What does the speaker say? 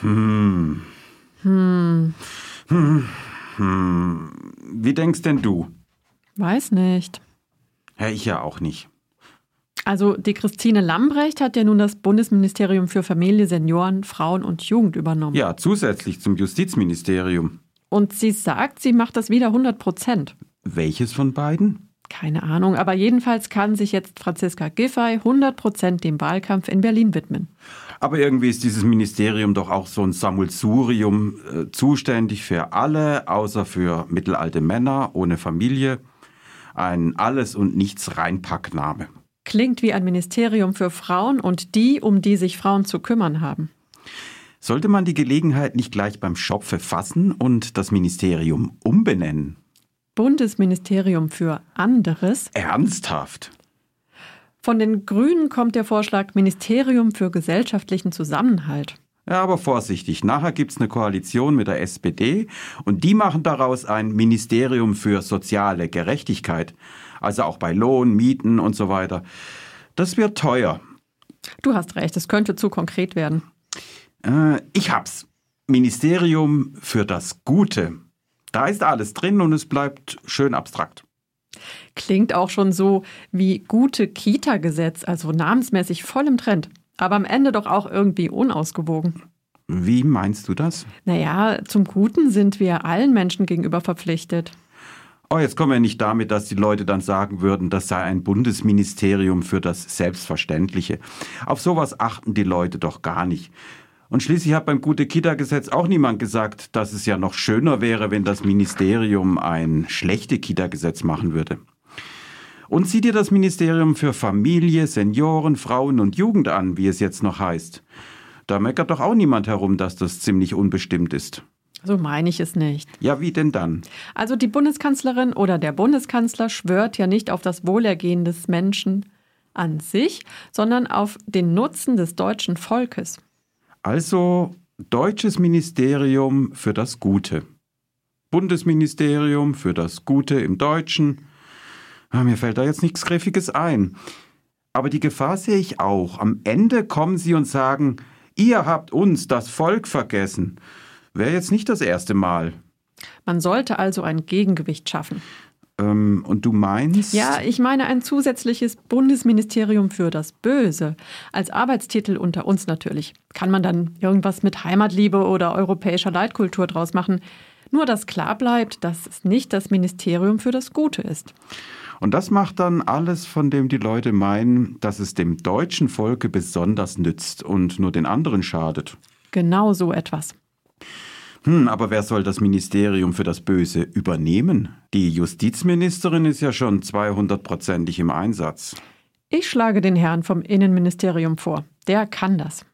Hm. Hm, Hm. Hm. Wie denkst denn du? weiß nicht. Ja, ich ja auch nicht. Also die Christine Lambrecht hat ja nun das Bundesministerium für Familie, Senioren, Frauen und Jugend übernommen. Ja, zusätzlich zum Justizministerium. Und sie sagt, sie macht das wieder 100 Prozent. Welches von beiden? Keine Ahnung, aber jedenfalls kann sich jetzt Franziska Giffey 100 Prozent dem Wahlkampf in Berlin widmen. Aber irgendwie ist dieses Ministerium doch auch so ein Sammelsurium, äh, zuständig für alle, außer für mittelalte Männer ohne Familie. Ein Alles- und Nichts-Reinpackname. Klingt wie ein Ministerium für Frauen und die, um die sich Frauen zu kümmern haben. Sollte man die Gelegenheit nicht gleich beim Schopfe fassen und das Ministerium umbenennen? Bundesministerium für anderes. Ernsthaft? Von den Grünen kommt der Vorschlag Ministerium für gesellschaftlichen Zusammenhalt. Ja, aber vorsichtig. Nachher gibt's eine Koalition mit der SPD und die machen daraus ein Ministerium für soziale Gerechtigkeit. Also auch bei Lohn, Mieten und so weiter. Das wird teuer. Du hast recht, es könnte zu konkret werden. Äh, ich hab's. Ministerium für das Gute. Da ist alles drin und es bleibt schön abstrakt. Klingt auch schon so wie gute Kita-Gesetz, also namensmäßig voll im Trend. Aber am Ende doch auch irgendwie unausgewogen. Wie meinst du das? Naja, zum Guten sind wir allen Menschen gegenüber verpflichtet. Oh, jetzt kommen wir nicht damit, dass die Leute dann sagen würden, das sei ein Bundesministerium für das Selbstverständliche. Auf sowas achten die Leute doch gar nicht. Und schließlich hat beim Gute-Kita-Gesetz auch niemand gesagt, dass es ja noch schöner wäre, wenn das Ministerium ein schlechte Kita-Gesetz machen würde. Und sieh dir das Ministerium für Familie, Senioren, Frauen und Jugend an, wie es jetzt noch heißt. Da meckert doch auch niemand herum, dass das ziemlich unbestimmt ist. So meine ich es nicht. Ja, wie denn dann? Also die Bundeskanzlerin oder der Bundeskanzler schwört ja nicht auf das Wohlergehen des Menschen an sich, sondern auf den Nutzen des deutschen Volkes. Also Deutsches Ministerium für das Gute. Bundesministerium für das Gute im Deutschen. Ah, Mir fällt da jetzt nichts Griffiges ein. Aber die Gefahr sehe ich auch. Am Ende kommen sie und sagen, ihr habt uns, das Volk, vergessen. Wäre jetzt nicht das erste Mal. Man sollte also ein Gegengewicht schaffen. Ähm, und du meinst? Ja, ich meine ein zusätzliches Bundesministerium für das Böse. Als Arbeitstitel unter uns natürlich. Kann man dann irgendwas mit Heimatliebe oder europäischer Leitkultur draus machen. Nur dass klar bleibt, dass es nicht das Ministerium für das Gute ist. Und das macht dann alles, von dem die Leute meinen, dass es dem deutschen Volke besonders nützt und nur den anderen schadet. Genau so etwas. Hm, aber wer soll das Ministerium für das Böse übernehmen? Die Justizministerin ist ja schon 200-prozentig im Einsatz. Ich schlage den Herrn vom Innenministerium vor. Der kann das.